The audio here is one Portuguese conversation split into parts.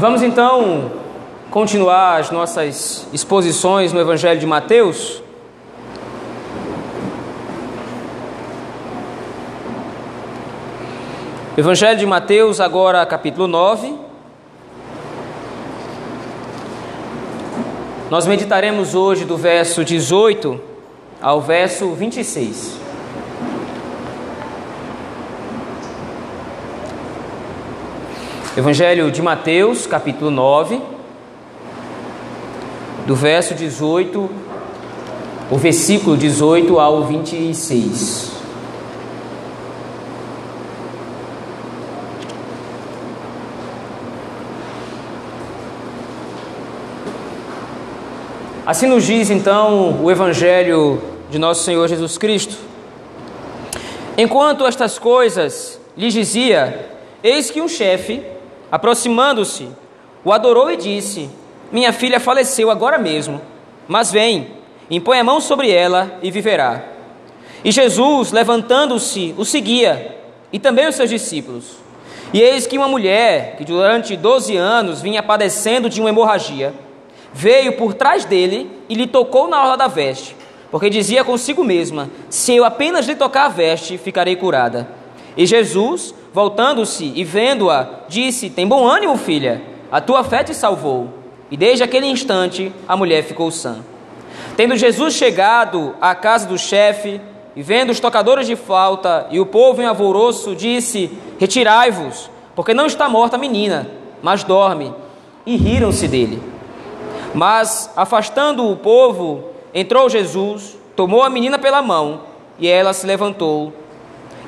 Vamos então continuar as nossas exposições no Evangelho de Mateus. Evangelho de Mateus, agora capítulo 9. Nós meditaremos hoje do verso 18 ao verso 26. Evangelho de Mateus, capítulo 9, do verso 18, o versículo 18 ao 26. Assim nos diz então o Evangelho de nosso Senhor Jesus Cristo. Enquanto estas coisas lhes dizia, eis que um chefe Aproximando-se, o adorou e disse: Minha filha faleceu agora mesmo, mas vem, impõe a mão sobre ela e viverá. E Jesus, levantando-se, o seguia, e também os seus discípulos. E eis que uma mulher, que durante doze anos vinha padecendo de uma hemorragia, veio por trás dele e lhe tocou na orla da veste, porque dizia consigo mesma: Se eu apenas lhe tocar a veste, ficarei curada. E Jesus, voltando-se e vendo-a, disse: Tem bom ânimo, filha, a tua fé te salvou. E desde aquele instante a mulher ficou sã. Tendo Jesus chegado à casa do chefe, e vendo os tocadores de flauta e o povo em alvoroço, disse: Retirai-vos, porque não está morta a menina, mas dorme. E riram-se dele. Mas, afastando o povo, entrou Jesus, tomou a menina pela mão, e ela se levantou.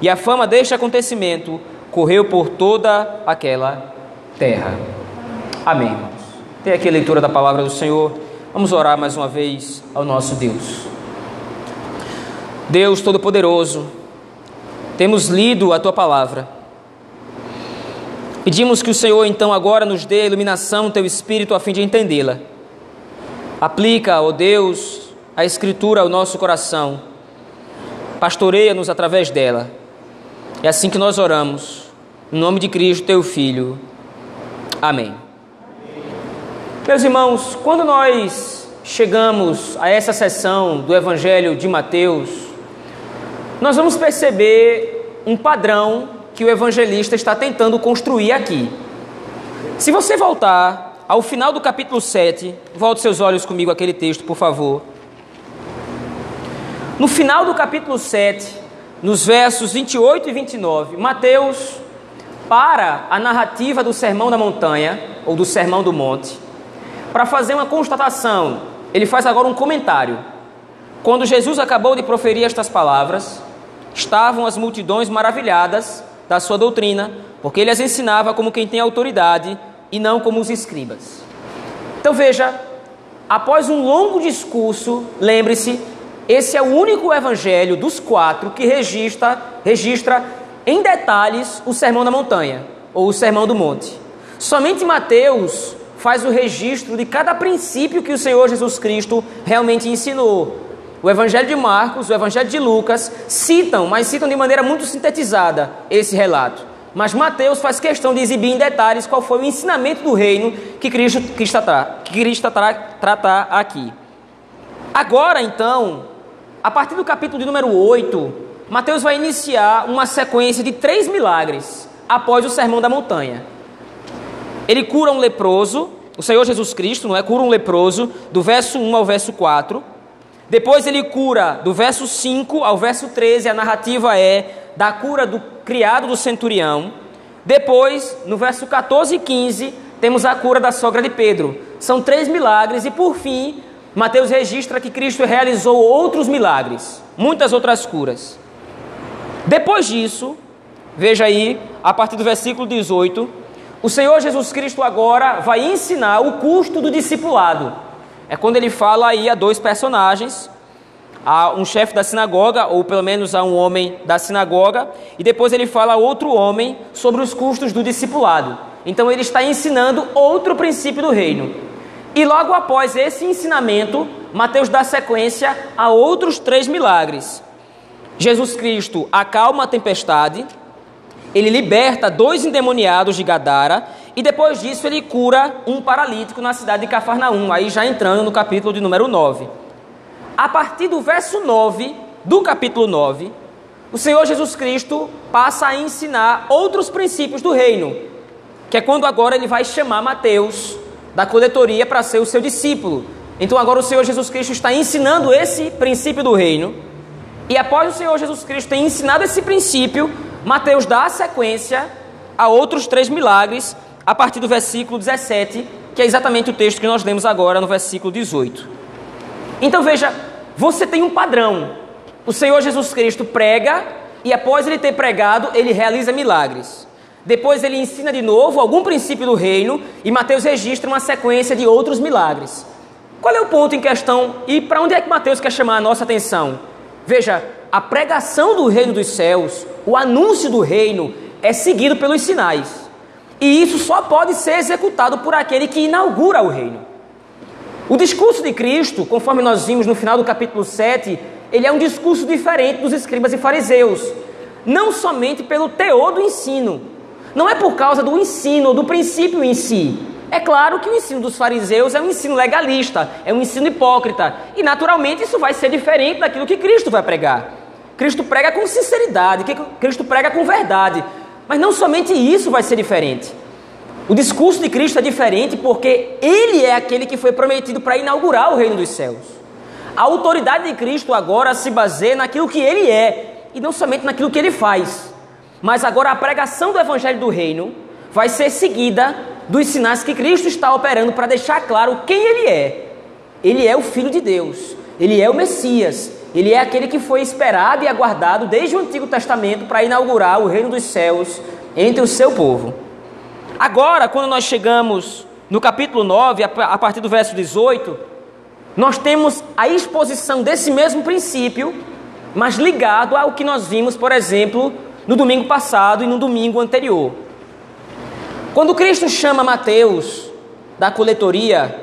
E a fama deste acontecimento correu por toda aquela terra. Amém. Tem aqui a leitura da palavra do Senhor. Vamos orar mais uma vez ao nosso Deus. Deus Todo-Poderoso, temos lido a tua palavra. Pedimos que o Senhor então agora nos dê a iluminação do teu espírito a fim de entendê-la. Aplica, ó Deus, a escritura ao nosso coração. Pastoreia-nos através dela. É assim que nós oramos em nome de Cristo, teu Filho. Amém. Meus irmãos, quando nós chegamos a essa sessão do Evangelho de Mateus, nós vamos perceber um padrão que o evangelista está tentando construir aqui. Se você voltar ao final do capítulo 7, volte seus olhos comigo aquele texto, por favor. No final do capítulo 7, nos versos 28 e 29, Mateus para a narrativa do Sermão da Montanha, ou do Sermão do Monte, para fazer uma constatação. Ele faz agora um comentário. Quando Jesus acabou de proferir estas palavras, estavam as multidões maravilhadas da sua doutrina, porque ele as ensinava como quem tem autoridade e não como os escribas. Então veja, após um longo discurso, lembre-se, esse é o único evangelho dos quatro que registra, registra em detalhes o Sermão da Montanha ou o Sermão do Monte. Somente Mateus faz o registro de cada princípio que o Senhor Jesus Cristo realmente ensinou. O Evangelho de Marcos, o Evangelho de Lucas citam, mas citam de maneira muito sintetizada esse relato. Mas Mateus faz questão de exibir em detalhes qual foi o ensinamento do reino que Cristo, está, que Cristo está tratar aqui. Agora, então, a partir do capítulo de número 8, Mateus vai iniciar uma sequência de três milagres após o Sermão da Montanha. Ele cura um leproso, o Senhor Jesus Cristo, não é? Cura um leproso, do verso 1 ao verso 4. Depois ele cura do verso 5 ao verso 13, a narrativa é da cura do criado do centurião. Depois, no verso 14 e 15, temos a cura da sogra de Pedro. São três milagres e por fim, Mateus registra que Cristo realizou outros milagres, muitas outras curas. Depois disso, veja aí, a partir do versículo 18, o Senhor Jesus Cristo agora vai ensinar o custo do discipulado. É quando ele fala aí a dois personagens, a um chefe da sinagoga, ou pelo menos a um homem da sinagoga, e depois ele fala a outro homem sobre os custos do discipulado. Então ele está ensinando outro princípio do reino. E logo após esse ensinamento, Mateus dá sequência a outros três milagres. Jesus Cristo acalma a tempestade, ele liberta dois endemoniados de Gadara e depois disso ele cura um paralítico na cidade de Cafarnaum, aí já entrando no capítulo de número 9. A partir do verso 9 do capítulo 9, o Senhor Jesus Cristo passa a ensinar outros princípios do reino, que é quando agora ele vai chamar Mateus da coletoria para ser o seu discípulo. Então agora o Senhor Jesus Cristo está ensinando esse princípio do reino. E após o Senhor Jesus Cristo ter ensinado esse princípio, Mateus dá a sequência a outros três milagres a partir do versículo 17, que é exatamente o texto que nós lemos agora no versículo 18. Então veja, você tem um padrão. O Senhor Jesus Cristo prega e após ele ter pregado, ele realiza milagres. Depois ele ensina de novo algum princípio do reino e Mateus registra uma sequência de outros milagres. Qual é o ponto em questão e para onde é que Mateus quer chamar a nossa atenção? Veja, a pregação do reino dos céus, o anúncio do reino, é seguido pelos sinais. E isso só pode ser executado por aquele que inaugura o reino. O discurso de Cristo, conforme nós vimos no final do capítulo 7, ele é um discurso diferente dos escribas e fariseus, não somente pelo teor do ensino, não é por causa do ensino do princípio em si. É claro que o ensino dos fariseus é um ensino legalista, é um ensino hipócrita, e naturalmente isso vai ser diferente daquilo que Cristo vai pregar. Cristo prega com sinceridade, Cristo prega com verdade, mas não somente isso vai ser diferente. O discurso de Cristo é diferente porque ele é aquele que foi prometido para inaugurar o reino dos céus. A autoridade de Cristo agora se baseia naquilo que ele é e não somente naquilo que ele faz. Mas agora a pregação do evangelho do reino vai ser seguida dos sinais que Cristo está operando para deixar claro quem ele é. Ele é o filho de Deus, ele é o Messias, ele é aquele que foi esperado e aguardado desde o Antigo Testamento para inaugurar o reino dos céus entre o seu povo. Agora, quando nós chegamos no capítulo 9, a partir do verso 18, nós temos a exposição desse mesmo princípio, mas ligado ao que nós vimos, por exemplo, no domingo passado e no domingo anterior. Quando Cristo chama Mateus da coletoria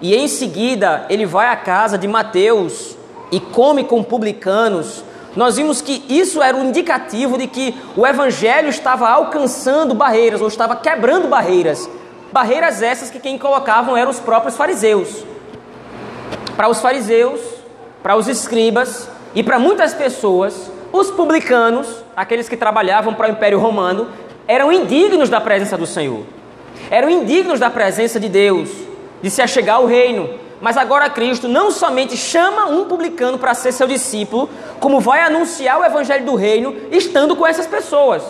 e em seguida ele vai à casa de Mateus e come com publicanos, nós vimos que isso era um indicativo de que o evangelho estava alcançando barreiras ou estava quebrando barreiras. Barreiras essas que quem colocavam eram os próprios fariseus. Para os fariseus, para os escribas e para muitas pessoas, os publicanos, aqueles que trabalhavam para o Império Romano, eram indignos da presença do Senhor. Eram indignos da presença de Deus, de se achegar ao reino. Mas agora Cristo não somente chama um publicano para ser seu discípulo, como vai anunciar o evangelho do reino estando com essas pessoas.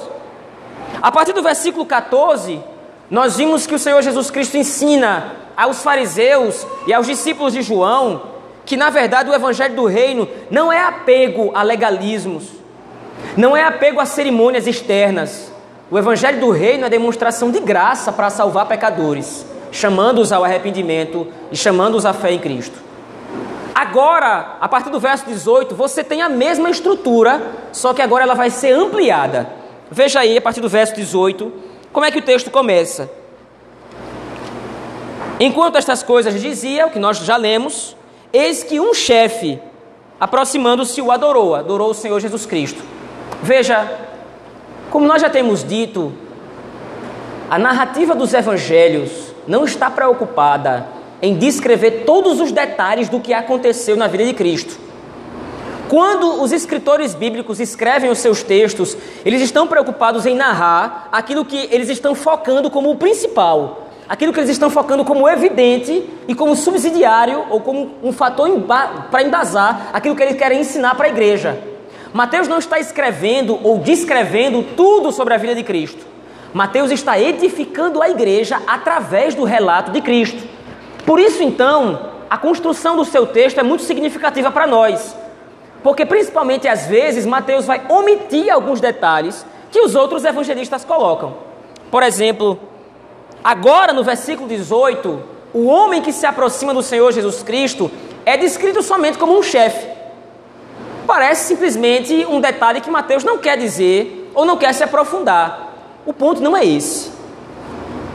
A partir do versículo 14, nós vimos que o Senhor Jesus Cristo ensina aos fariseus e aos discípulos de João que na verdade o evangelho do reino não é apego a legalismos, não é apego a cerimônias externas. O evangelho do reino é demonstração de graça para salvar pecadores, chamando-os ao arrependimento e chamando-os à fé em Cristo. Agora, a partir do verso 18, você tem a mesma estrutura, só que agora ela vai ser ampliada. Veja aí, a partir do verso 18, como é que o texto começa. Enquanto estas coisas dizia, o que nós já lemos, Eis que um chefe, aproximando-se, o adorou, adorou o Senhor Jesus Cristo. Veja, como nós já temos dito, a narrativa dos evangelhos não está preocupada em descrever todos os detalhes do que aconteceu na vida de Cristo. Quando os escritores bíblicos escrevem os seus textos, eles estão preocupados em narrar aquilo que eles estão focando como o principal, aquilo que eles estão focando como evidente e como subsidiário ou como um fator para embasar aquilo que eles querem ensinar para a igreja. Mateus não está escrevendo ou descrevendo tudo sobre a vida de Cristo. Mateus está edificando a igreja através do relato de Cristo. Por isso, então, a construção do seu texto é muito significativa para nós. Porque, principalmente às vezes, Mateus vai omitir alguns detalhes que os outros evangelistas colocam. Por exemplo, Agora, no versículo 18, o homem que se aproxima do Senhor Jesus Cristo é descrito somente como um chefe. Parece simplesmente um detalhe que Mateus não quer dizer ou não quer se aprofundar. O ponto não é esse.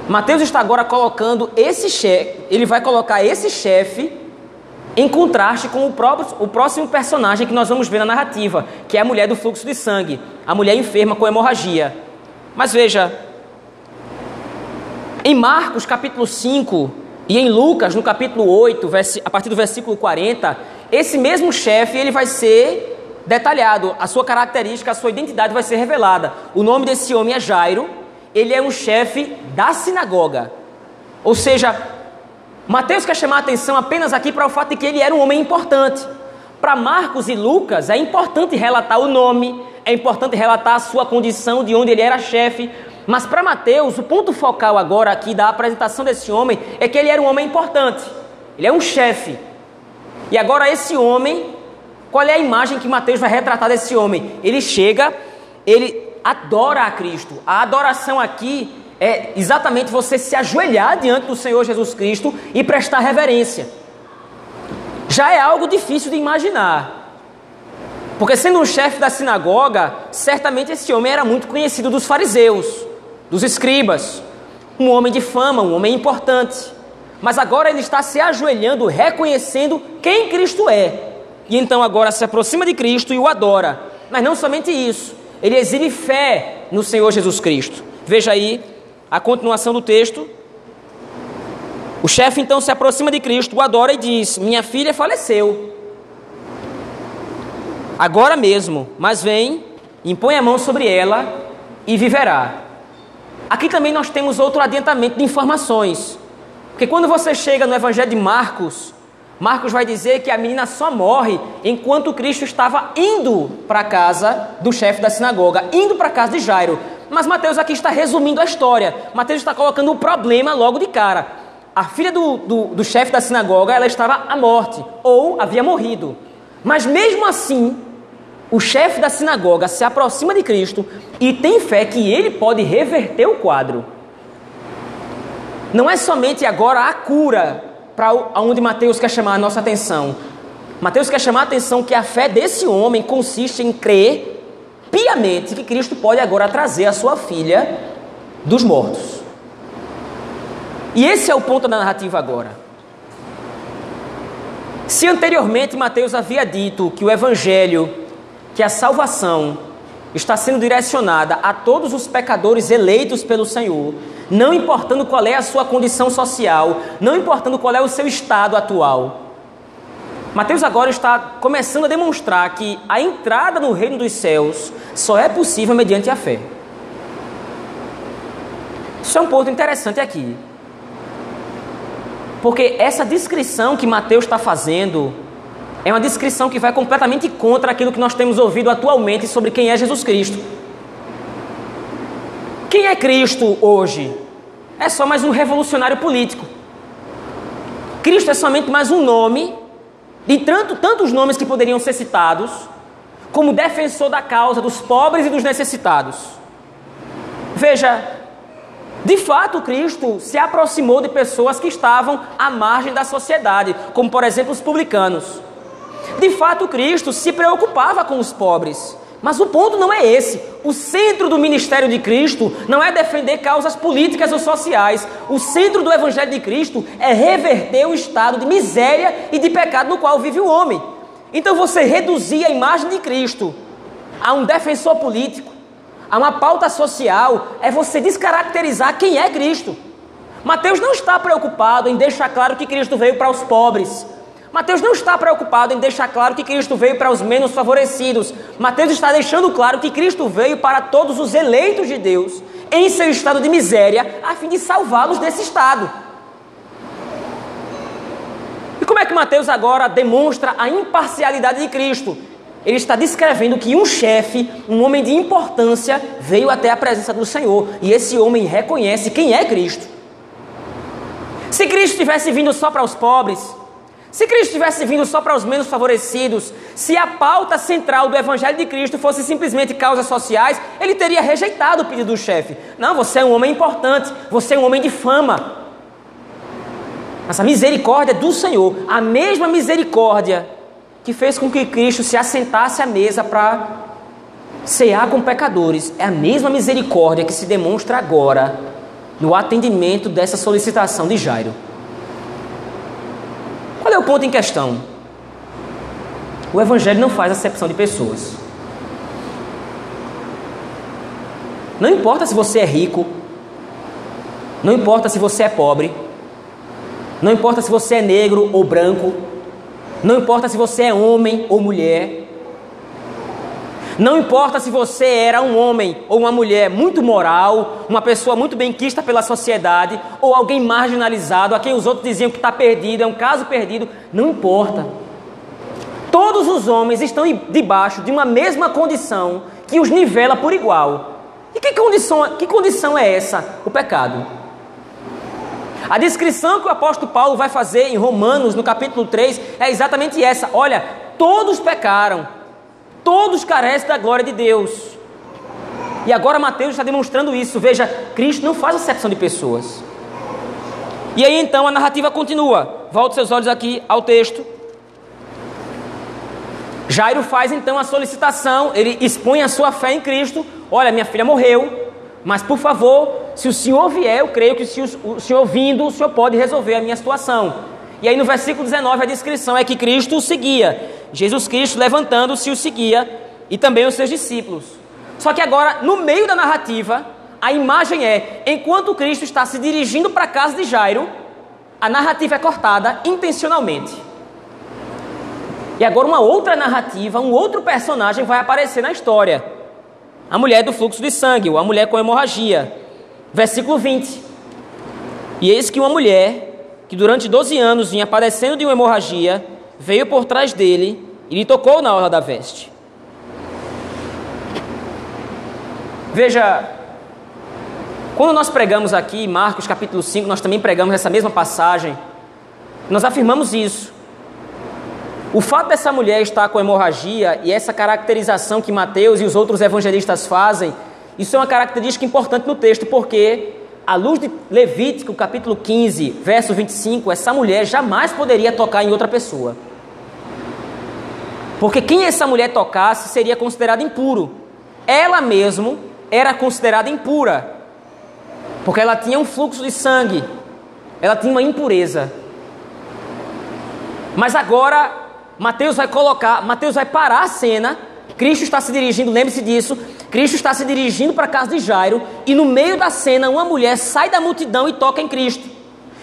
Mateus está agora colocando esse chefe, ele vai colocar esse chefe em contraste com o, próprio, o próximo personagem que nós vamos ver na narrativa, que é a mulher do fluxo de sangue, a mulher enferma com hemorragia. Mas veja, Em Marcos capítulo 5 e em Lucas no capítulo 8, a partir do versículo 40, esse mesmo chefe ele vai ser detalhado, a sua característica, a sua identidade vai ser revelada. O nome desse homem é Jairo, ele é um chefe da sinagoga. Ou seja, Mateus quer chamar a atenção apenas aqui para o fato de que ele era um homem importante. Para Marcos e Lucas é importante relatar o nome, é importante relatar a sua condição, de onde ele era chefe. Mas para Mateus, o ponto focal agora aqui da apresentação desse homem é que ele era um homem importante. Ele é um chefe. E agora esse homem, qual é a imagem que Mateus vai retratar desse homem? Ele chega, ele adora a Cristo. A adoração aqui é exatamente você se ajoelhar diante do Senhor Jesus Cristo e prestar reverência. Já é algo difícil de imaginar. Porque sendo um chefe da sinagoga, certamente esse homem era muito conhecido dos fariseus, dos escribas, um homem de fama, um homem importante. Mas agora ele está se ajoelhando, reconhecendo quem Cristo é. E então agora se aproxima de Cristo e o adora. Mas não somente isso, ele exibe fé no Senhor Jesus Cristo. Veja aí a continuação do texto. O chefe então se aproxima de Cristo, o adora e diz: Minha filha faleceu. Agora mesmo, mas vem, impõe a mão sobre ela e viverá. Aqui também nós temos outro adiantamento de informações. Porque quando você chega no Evangelho de Marcos, Marcos vai dizer que a menina só morre enquanto Cristo estava indo para a casa do chefe da sinagoga, indo para a casa de Jairo. Mas Mateus aqui está resumindo a história. Mateus está colocando o problema logo de cara. A filha do, do, do chefe da sinagoga, ela estava à morte, ou havia morrido. Mas mesmo assim, o chefe da sinagoga se aproxima de Cristo e tem fé que ele pode reverter o quadro. Não é somente agora a cura para onde Mateus quer chamar a nossa atenção. Mateus quer chamar a atenção que a fé desse homem consiste em crer piamente que Cristo pode agora trazer a sua filha dos mortos. E esse é o ponto da narrativa agora. Se anteriormente Mateus havia dito que o evangelho, que a salvação está sendo direcionada a todos os pecadores eleitos pelo Senhor, não importando qual é a sua condição social, não importando qual é o seu estado atual. Mateus agora está começando a demonstrar que a entrada no reino dos céus só é possível mediante a fé. Isso é um ponto interessante aqui. Porque essa descrição que Mateus está fazendo é uma descrição que vai completamente contra aquilo que nós temos ouvido atualmente sobre quem é Jesus Cristo. Quem é Cristo hoje? É só mais um revolucionário político. Cristo é somente mais um nome, de tanto, tantos nomes que poderiam ser citados, como defensor da causa dos pobres e dos necessitados. Veja, de fato, Cristo se aproximou de pessoas que estavam à margem da sociedade, como por exemplo os publicanos. De fato, Cristo se preocupava com os pobres. Mas o ponto não é esse. O centro do ministério de Cristo não é defender causas políticas ou sociais. O centro do evangelho de Cristo é reverter o estado de miséria e de pecado no qual vive o homem. Então você reduzir a imagem de Cristo a um defensor político, a uma pauta social, é você descaracterizar quem é Cristo. Mateus não está preocupado em deixar claro que Cristo veio para os pobres. Mateus não está preocupado em deixar claro que Cristo veio para os menos favorecidos. Mateus está deixando claro que Cristo veio para todos os eleitos de Deus, em seu estado de miséria, a fim de salvá-los desse estado. E como é que Mateus agora demonstra a imparcialidade de Cristo? Ele está descrevendo que um chefe, um homem de importância, veio até a presença do Senhor. E esse homem reconhece quem é Cristo. Se Cristo tivesse vindo só para os pobres, se Cristo tivesse vindo só para os menos favorecidos, se a pauta central do Evangelho de Cristo fosse simplesmente causas sociais, ele teria rejeitado o pedido do chefe. Não, você é um homem importante, você é um homem de fama. Mas a misericórdia do Senhor, a mesma misericórdia que fez com que Cristo se assentasse à mesa para cear com pecadores, é a mesma misericórdia que se demonstra agora no atendimento dessa solicitação de Jairo. Qual é o ponto em questão? O Evangelho não faz acepção de pessoas. Não importa se você é rico, Não importa se você é pobre, não importa se você é negro ou branco, não importa se você é homem ou mulher, não importa se você era um homem ou uma mulher muito moral, uma pessoa muito bem quista pela sociedade, ou alguém marginalizado, a quem os outros diziam que está perdido, é um caso perdido, não importa. Todos os homens estão debaixo de uma mesma condição que os nivela por igual. E que condição, que condição é essa? O pecado. A descrição que o apóstolo Paulo vai fazer em Romanos, no capítulo 3, é exatamente essa. Olha, todos pecaram, todos carecem da glória de Deus. E agora Mateus está demonstrando isso. Veja, Cristo não faz acepção de pessoas. E aí então a narrativa continua. Volte seus olhos aqui ao texto. Jairo faz então a solicitação, ele expõe a sua fé em Cristo. Olha, minha filha morreu, mas por favor, se o senhor vier, eu creio que se o senhor vindo, o senhor pode resolver a minha situação. E aí no versículo 19 a descrição é que Cristo o seguia. Jesus Cristo levantando-se o seguia e também os seus discípulos. Só que agora, no meio da narrativa, a imagem é: enquanto Cristo está se dirigindo para a casa de Jairo, a narrativa é cortada intencionalmente. E agora uma outra narrativa, um outro personagem vai aparecer na história. A mulher do fluxo de sangue, ou a mulher com hemorragia. Versículo 20. E eis que uma mulher, que durante 12 anos vinha padecendo de uma hemorragia, veio por trás dele e lhe tocou na orla da veste. Veja, quando nós pregamos aqui, Marcos capítulo 5, nós também pregamos essa mesma passagem. Nós afirmamos isso. O fato dessa mulher estar com hemorragia e essa caracterização que Mateus e os outros evangelistas fazem, isso é uma característica importante no texto, porque, à luz de Levítico, capítulo 15, verso 25, essa mulher jamais poderia tocar em outra pessoa. Porque quem essa mulher tocasse seria considerado impuro. Ela mesmo era considerada impura, porque ela tinha um fluxo de sangue, ela tinha uma impureza. Mas agora Mateus vai colocar, Mateus vai parar a cena. Cristo está se dirigindo, lembre-se disso. Cristo está se dirigindo para a casa de Jairo e no meio da cena uma mulher sai da multidão e toca em Cristo.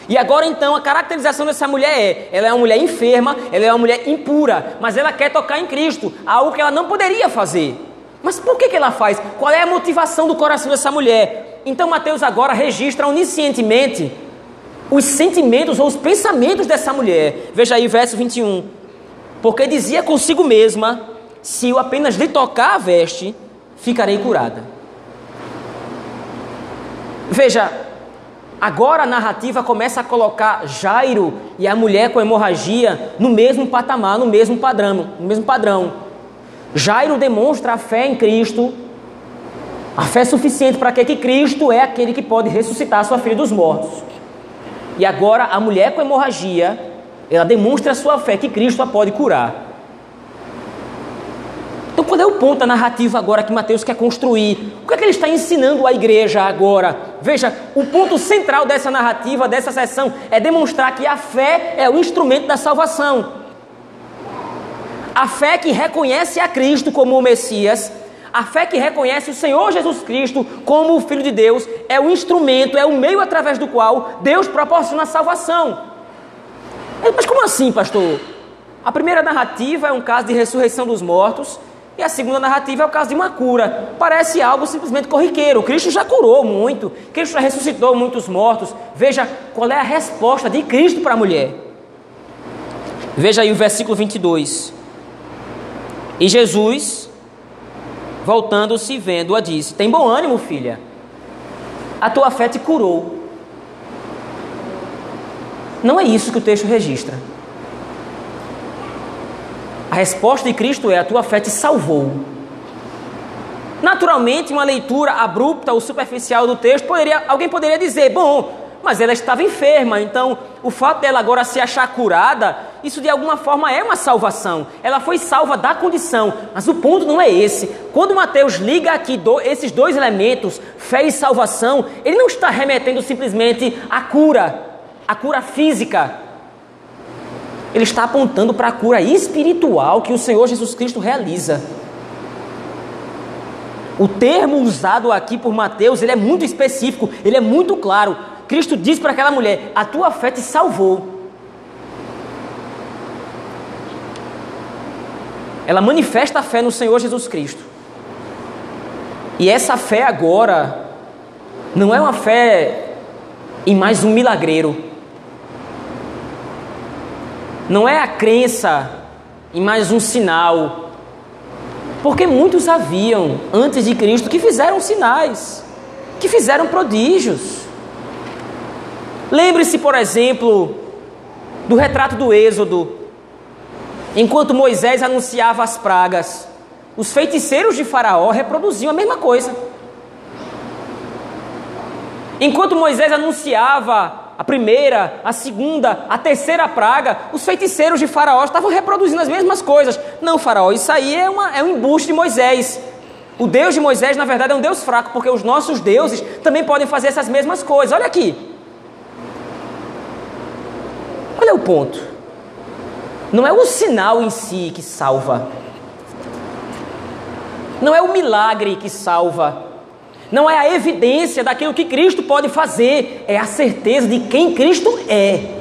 E agora então a caracterização dessa mulher é: ela é uma mulher enferma, ela é uma mulher impura, mas ela quer tocar em Cristo, algo que ela não poderia fazer. Mas por que, que ela faz? Qual é a motivação do coração dessa mulher? Então Mateus agora registra oniscientemente os sentimentos ou os pensamentos dessa mulher. Veja aí, verso 21 porque dizia consigo mesma: se eu apenas lhe tocar a veste, ficarei curada. Veja, agora a narrativa começa a colocar Jairo e a mulher com hemorragia no mesmo patamar, no mesmo padrão, no mesmo padrão. Jairo demonstra a fé em Cristo, a fé suficiente para que, que Cristo é aquele que pode ressuscitar sua filha dos mortos. E agora a mulher com hemorragia ela demonstra a sua fé que Cristo a pode curar. Então, qual é o ponto da narrativa agora que Mateus quer construir? O que é que ele está ensinando à igreja agora? Veja, o ponto central dessa narrativa, dessa sessão, é demonstrar que a fé é o instrumento da salvação. A fé que reconhece a Cristo como o Messias, a fé que reconhece o Senhor Jesus Cristo como o Filho de Deus, é o instrumento, é o meio através do qual Deus proporciona a salvação. Mas como assim, pastor? A primeira narrativa é um caso de ressurreição dos mortos e a segunda narrativa é o caso de uma cura. Parece algo simplesmente corriqueiro. Cristo já curou muito, Cristo já ressuscitou muitos mortos. Veja qual é a resposta de Cristo para a mulher. Veja aí o versículo 22. E Jesus, voltando-se vendo-a, disse: Tem bom ânimo, filha, a tua fé te curou. Não é isso que o texto registra. Resposta de Cristo é: a tua fé te salvou. Naturalmente, uma leitura abrupta ou superficial do texto, poderia, alguém poderia dizer: bom, mas ela estava enferma, então o fato dela agora se achar curada, isso de alguma forma é uma salvação. Ela foi salva da condição, mas o ponto não é esse. Quando Mateus liga aqui do, esses dois elementos, fé e salvação, ele não está remetendo simplesmente à cura, a cura física. Ele está apontando para a cura espiritual que o Senhor Jesus Cristo realiza. O termo usado aqui por Mateus, ele é muito específico, ele é muito claro. Cristo diz para aquela mulher: A tua fé te salvou. Ela manifesta a fé no Senhor Jesus Cristo. E essa fé agora não é uma fé em mais um milagreiro. Não é a crença em mais um sinal. Porque muitos haviam antes de Cristo que fizeram sinais, que fizeram prodígios. Lembre-se, por exemplo, do retrato do Êxodo, enquanto Moisés anunciava as pragas, os feiticeiros de Faraó reproduziam a mesma coisa. Enquanto Moisés anunciava a primeira, a segunda, a terceira praga, os feiticeiros de Faraó estavam reproduzindo as mesmas coisas. Não, Faraó, isso aí é, uma, é um embuste de Moisés. O Deus de Moisés, na verdade, é um Deus fraco, porque os nossos deuses também podem fazer essas mesmas coisas. Olha aqui. Olha o ponto. Não é o sinal em si que salva. Não é o milagre que salva. Não é a evidência daquilo que Cristo pode fazer, é a certeza de quem Cristo é.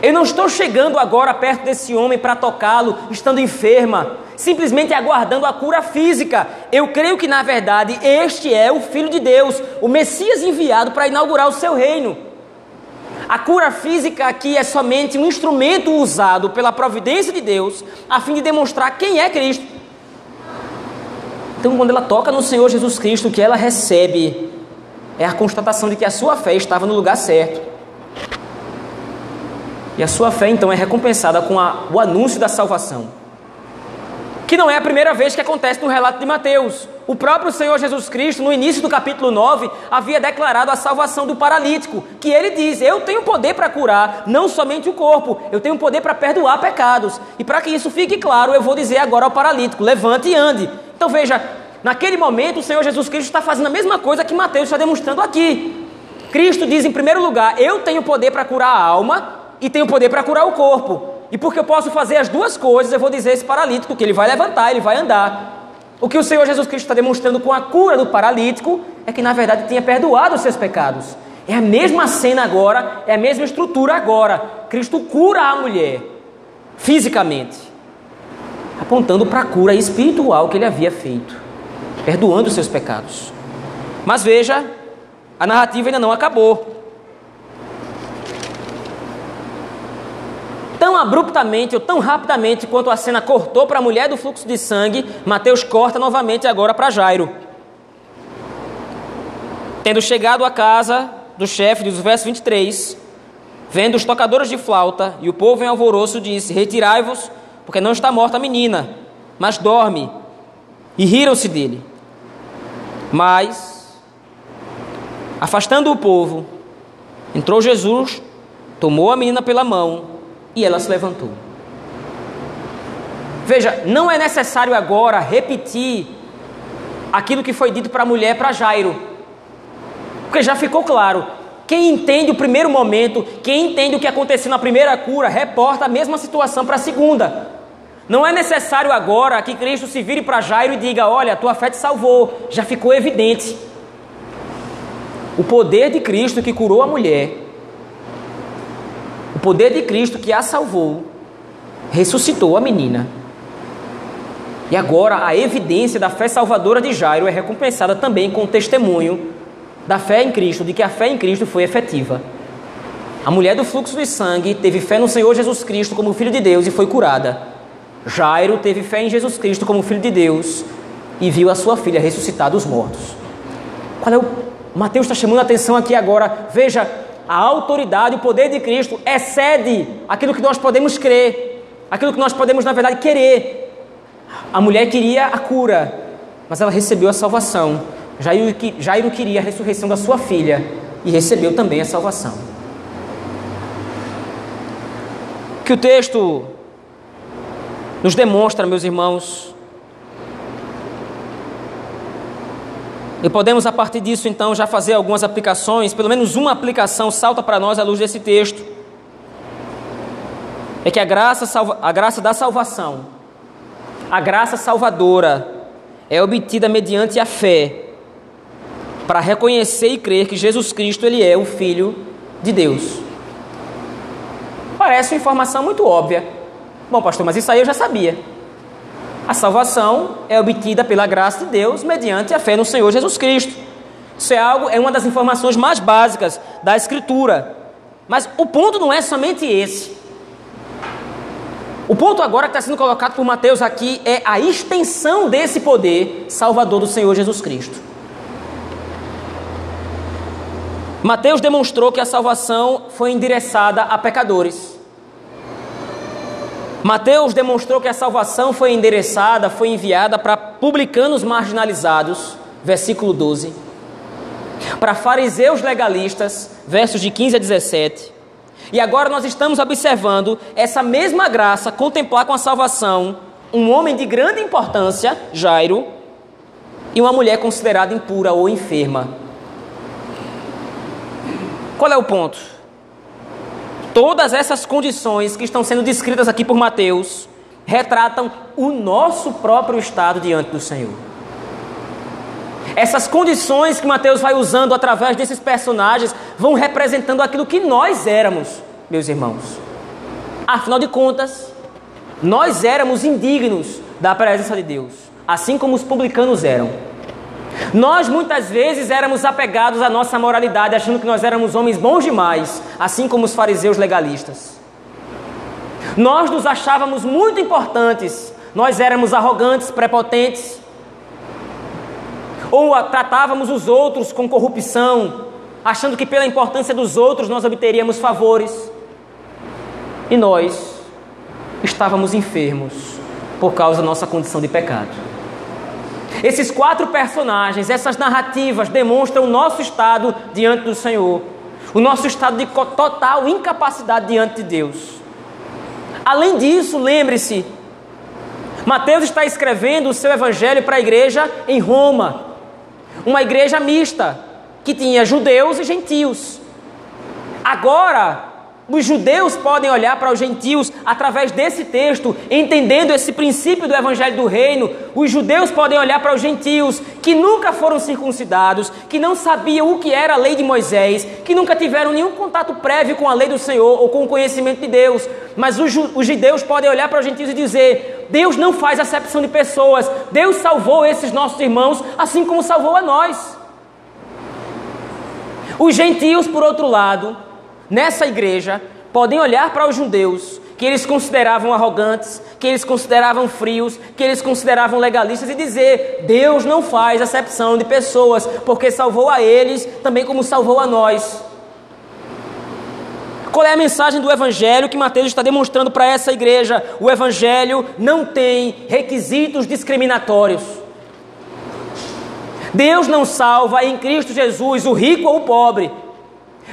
Eu não estou chegando agora perto desse homem para tocá-lo, estando enferma, simplesmente aguardando a cura física. Eu creio que, na verdade, este é o Filho de Deus, o Messias enviado para inaugurar o seu reino. A cura física aqui é somente um instrumento usado pela providência de Deus a fim de demonstrar quem é Cristo. Então, quando ela toca no Senhor Jesus Cristo, o que ela recebe é a constatação de que a sua fé estava no lugar certo. E a sua fé, então, é recompensada com a, o anúncio da salvação. Que não é a primeira vez que acontece no relato de Mateus. O próprio Senhor Jesus Cristo, no início do capítulo 9, havia declarado a salvação do paralítico. Que ele diz: Eu tenho poder para curar não somente o corpo, eu tenho poder para perdoar pecados. E para que isso fique claro, eu vou dizer agora ao paralítico: Levante e ande. Então veja, naquele momento o Senhor Jesus Cristo está fazendo a mesma coisa que Mateus está demonstrando aqui. Cristo diz em primeiro lugar: Eu tenho poder para curar a alma e tenho poder para curar o corpo. E porque eu posso fazer as duas coisas, eu vou dizer a esse paralítico que ele vai levantar, ele vai andar. O que o Senhor Jesus Cristo está demonstrando com a cura do paralítico é que na verdade tinha perdoado os seus pecados. É a mesma cena agora, é a mesma estrutura agora. Cristo cura a mulher fisicamente apontando para a cura espiritual que ele havia feito, perdoando os seus pecados. Mas veja, a narrativa ainda não acabou. Tão abruptamente ou tão rapidamente quanto a cena cortou para a mulher do fluxo de sangue, Mateus corta novamente agora para Jairo. Tendo chegado à casa do chefe, diz o verso 23, vendo os tocadores de flauta e o povo em alvoroço, disse: Retirai-vos porque não está morta a menina, mas dorme. E riram-se dele. Mas, afastando o povo, entrou Jesus, tomou a menina pela mão e ela se levantou. Veja, não é necessário agora repetir aquilo que foi dito para a mulher, para Jairo, porque já ficou claro. Quem entende o primeiro momento, quem entende o que aconteceu na primeira cura, reporta a mesma situação para a segunda. Não é necessário agora que Cristo se vire para Jairo e diga: Olha, tua fé te salvou. Já ficou evidente. O poder de Cristo que curou a mulher, poder de Cristo que a salvou, ressuscitou a menina. E agora a evidência da fé salvadora de Jairo é recompensada também com o testemunho da fé em Cristo, de que a fé em Cristo foi efetiva. A mulher do fluxo de sangue teve fé no Senhor Jesus Cristo como Filho de Deus e foi curada. Jairo teve fé em Jesus Cristo como Filho de Deus e viu a sua filha ressuscitar dos mortos. Qual é o. Mateus está chamando a atenção aqui agora. Veja, a autoridade, o poder de Cristo excede aquilo que nós podemos crer, aquilo que nós podemos, na verdade, querer. A mulher queria a cura, mas ela recebeu a salvação. Jairo, Jairo queria a ressurreição da sua filha e recebeu também a salvação. Que o texto nos demonstra, meus irmãos, e podemos a partir disso então já fazer algumas aplicações, pelo menos uma aplicação salta para nós à luz desse texto. É que a graça, salva, a graça da salvação, a graça salvadora, é obtida mediante a fé, para reconhecer e crer que Jesus Cristo ele é o filho de Deus. Parece uma informação muito óbvia. Bom, pastor, mas isso aí eu já sabia. A salvação é obtida pela graça de Deus mediante a fé no Senhor Jesus Cristo. Isso é algo, é uma das informações mais básicas da Escritura. Mas o ponto não é somente esse. O ponto agora que está sendo colocado por Mateus aqui é a extensão desse poder salvador do Senhor Jesus Cristo. Mateus demonstrou que a salvação foi endereçada a pecadores. Mateus demonstrou que a salvação foi endereçada, foi enviada para publicanos marginalizados, versículo 12, para fariseus legalistas, versos de 15 a 17. E agora nós estamos observando essa mesma graça contemplar com a salvação um homem de grande importância, Jairo, e uma mulher considerada impura ou enferma, qual é o ponto? Todas essas condições que estão sendo descritas aqui por Mateus retratam o nosso próprio estado diante do Senhor. Essas condições que Mateus vai usando através desses personagens vão representando aquilo que nós éramos, meus irmãos. Afinal de contas, nós éramos indignos da presença de Deus, assim como os publicanos eram. Nós muitas vezes éramos apegados à nossa moralidade, achando que nós éramos homens bons demais, assim como os fariseus legalistas. Nós nos achávamos muito importantes, nós éramos arrogantes, prepotentes, ou tratávamos os outros com corrupção, achando que pela importância dos outros nós obteríamos favores. E nós estávamos enfermos por causa da nossa condição de pecado. Esses quatro personagens, essas narrativas demonstram o nosso estado diante do Senhor, o nosso estado de total incapacidade diante de Deus. Além disso, lembre-se, Mateus está escrevendo o seu evangelho para a igreja em Roma, uma igreja mista, que tinha judeus e gentios. Agora, os judeus podem olhar para os gentios através desse texto, entendendo esse princípio do evangelho do reino. Os judeus podem olhar para os gentios que nunca foram circuncidados, que não sabiam o que era a lei de Moisés, que nunca tiveram nenhum contato prévio com a lei do Senhor ou com o conhecimento de Deus. Mas os, judeus podem olhar para os gentios e dizer: Deus não faz acepção de pessoas, Deus salvou esses nossos irmãos, assim como salvou a nós. Os gentios, por outro lado, nessa igreja podem olhar para os judeus, que eles consideravam arrogantes, que eles consideravam frios, que eles consideravam legalistas, e dizer: Deus não faz acepção de pessoas, porque salvou a eles também como salvou a nós. Qual é a mensagem do Evangelho que Mateus está demonstrando para essa igreja? O Evangelho não tem requisitos discriminatórios. Deus não salva em Cristo Jesus o rico ou o pobre.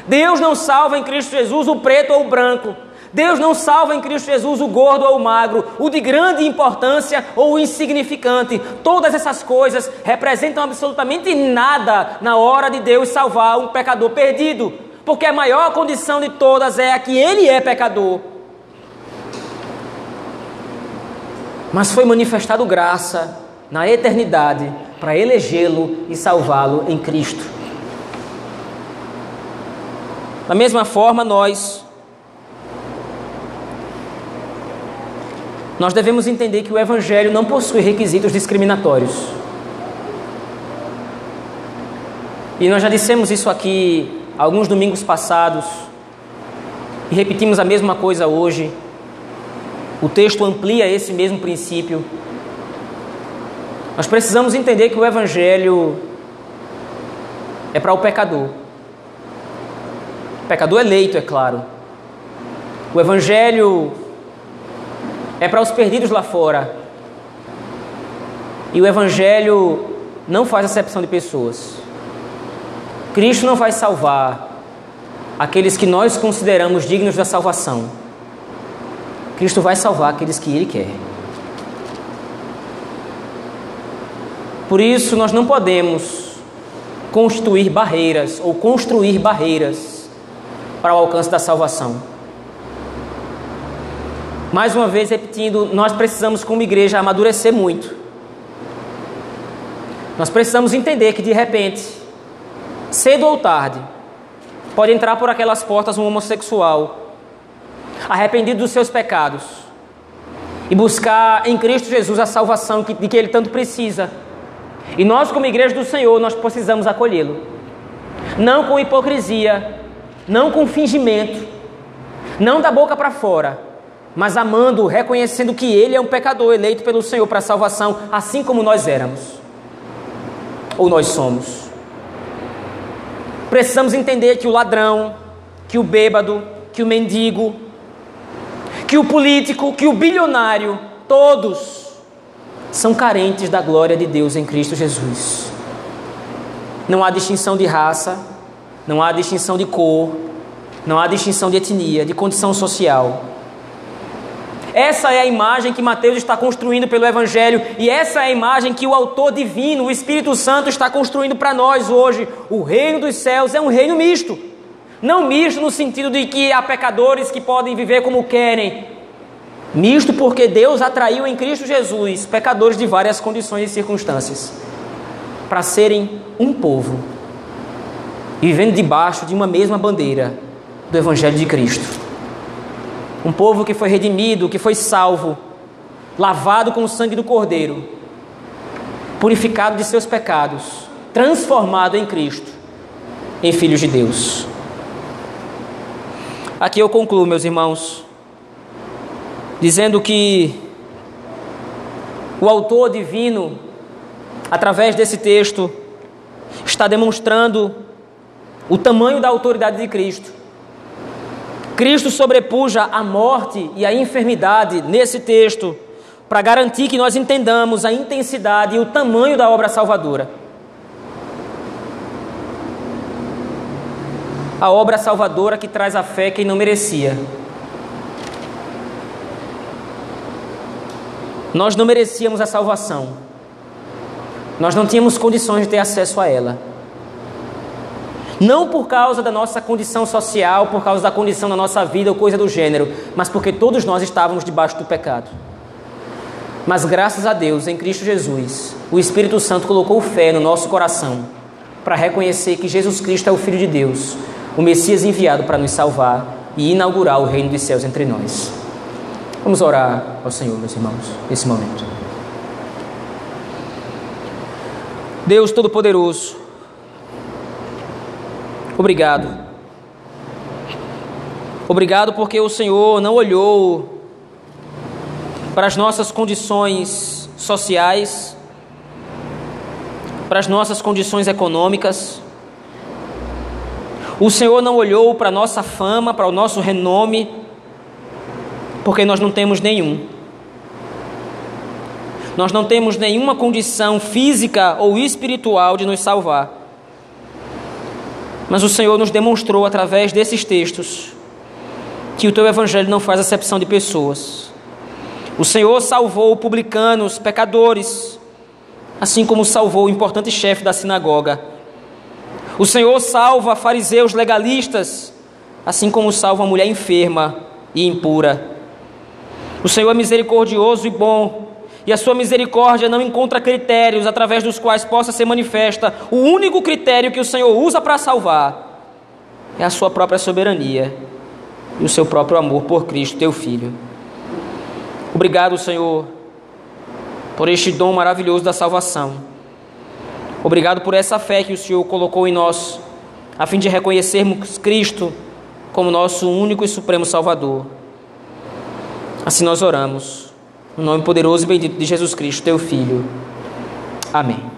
Deus não salva em Cristo Jesus o preto ou o branco. Deus não salva em Cristo Jesus o gordo ou o magro, o de grande importância ou o insignificante. Todas essas coisas representam absolutamente nada na hora de Deus salvar um pecador perdido, porque a maior condição de todas é a que ele é pecador. Mas foi manifestado graça na eternidade para elegê-lo e salvá-lo em Cristo. Da mesma forma, nós nós devemos entender que o evangelho não possui requisitos discriminatórios. E nós já dissemos isso aqui alguns domingos passados e repetimos a mesma coisa hoje. O texto amplia esse mesmo princípio. Nós precisamos entender que o evangelho é para o pecador. Pecador eleito, é claro. O Evangelho é para os perdidos lá fora. E o Evangelho não faz acepção de pessoas. Cristo não vai salvar aqueles que nós consideramos dignos da salvação. Cristo vai salvar aqueles que Ele quer. Por isso, nós não podemos constituir barreiras ou construir barreiras para o alcance da salvação. Mais uma vez repetindo, nós precisamos, como igreja, amadurecer muito. Nós precisamos entender que de repente cedo ou tarde, pode entrar por aquelas portas um homossexual, arrependido dos seus pecados, e buscar em Cristo Jesus a salvação de que ele tanto precisa. E nós, como igreja do Senhor, nós precisamos acolhê-lo. Não com hipocrisia, não com fingimento, não da boca para fora, mas amando, reconhecendo que ele é um pecador eleito pelo Senhor para a salvação, assim como nós éramos. Ou nós somos. Precisamos entender que o ladrão, que o bêbado, que o mendigo, que o político, que o bilionário, todos são carentes da glória de Deus em Cristo Jesus. Não há distinção de raça, não há distinção de cor, não há distinção de etnia, de condição social. Essa é a imagem que Mateus está construindo pelo Evangelho, e essa é a imagem que o autor divino, o Espírito Santo, está construindo para nós hoje. O reino dos céus é um reino misto. Não misto no sentido de que há pecadores que podem viver como querem. Misto porque Deus atraiu em Cristo Jesus pecadores de várias condições e circunstâncias para serem um povo, vivendo debaixo de uma mesma bandeira do Evangelho de Cristo. Um povo que foi redimido, que foi salvo, lavado com o sangue do Cordeiro, purificado de seus pecados, transformado em Cristo, em filhos de Deus. Aqui eu concluo, meus irmãos, dizendo que o autor divino, através desse texto, está demonstrando o tamanho da autoridade de Cristo. Cristo sobrepuja a morte e a enfermidade nesse texto para garantir que nós entendamos a intensidade e o tamanho da obra salvadora. a obra salvadora que traz a fé quem não merecia. Nós não merecíamos a salvação. Nós não tínhamos condições de ter acesso a ela. Não por causa da nossa condição social, por causa da condição da nossa vida ou coisa do gênero, mas porque todos nós estávamos debaixo do pecado. Mas graças a Deus, em Cristo Jesus, o Espírito Santo colocou fé no nosso coração para reconhecer que Jesus Cristo é o Filho de Deus, o Messias enviado para nos salvar e inaugurar o reino dos céus entre nós. Vamos orar ao Senhor, meus irmãos, nesse momento. Deus Todo-Poderoso, obrigado. Obrigado porque o Senhor não olhou para as nossas condições sociais, para as nossas condições econômicas, o Senhor não olhou para a nossa fama, para o nosso renome, porque nós não temos nenhum. Nós não temos nenhuma condição física ou espiritual de nos salvar. Mas o Senhor nos demonstrou através desses textos que o teu evangelho não faz acepção de pessoas. O Senhor salvou publicanos, pecadores, assim como salvou o importante chefe da sinagoga o Senhor salva fariseus legalistas, assim como salva a mulher enferma e impura. O Senhor é misericordioso e bom, e a sua misericórdia não encontra critérios através dos quais possa ser manifesta. O único critério que o Senhor usa para salvar é a sua própria soberania e o seu próprio amor por Cristo, teu Filho. Obrigado, Senhor, por este dom maravilhoso da salvação. Obrigado por essa fé que o Senhor colocou em nós, a fim de reconhecermos Cristo como nosso único e supremo Salvador. Assim nós oramos, no nome poderoso e bendito de Jesus Cristo, teu Filho. Amém.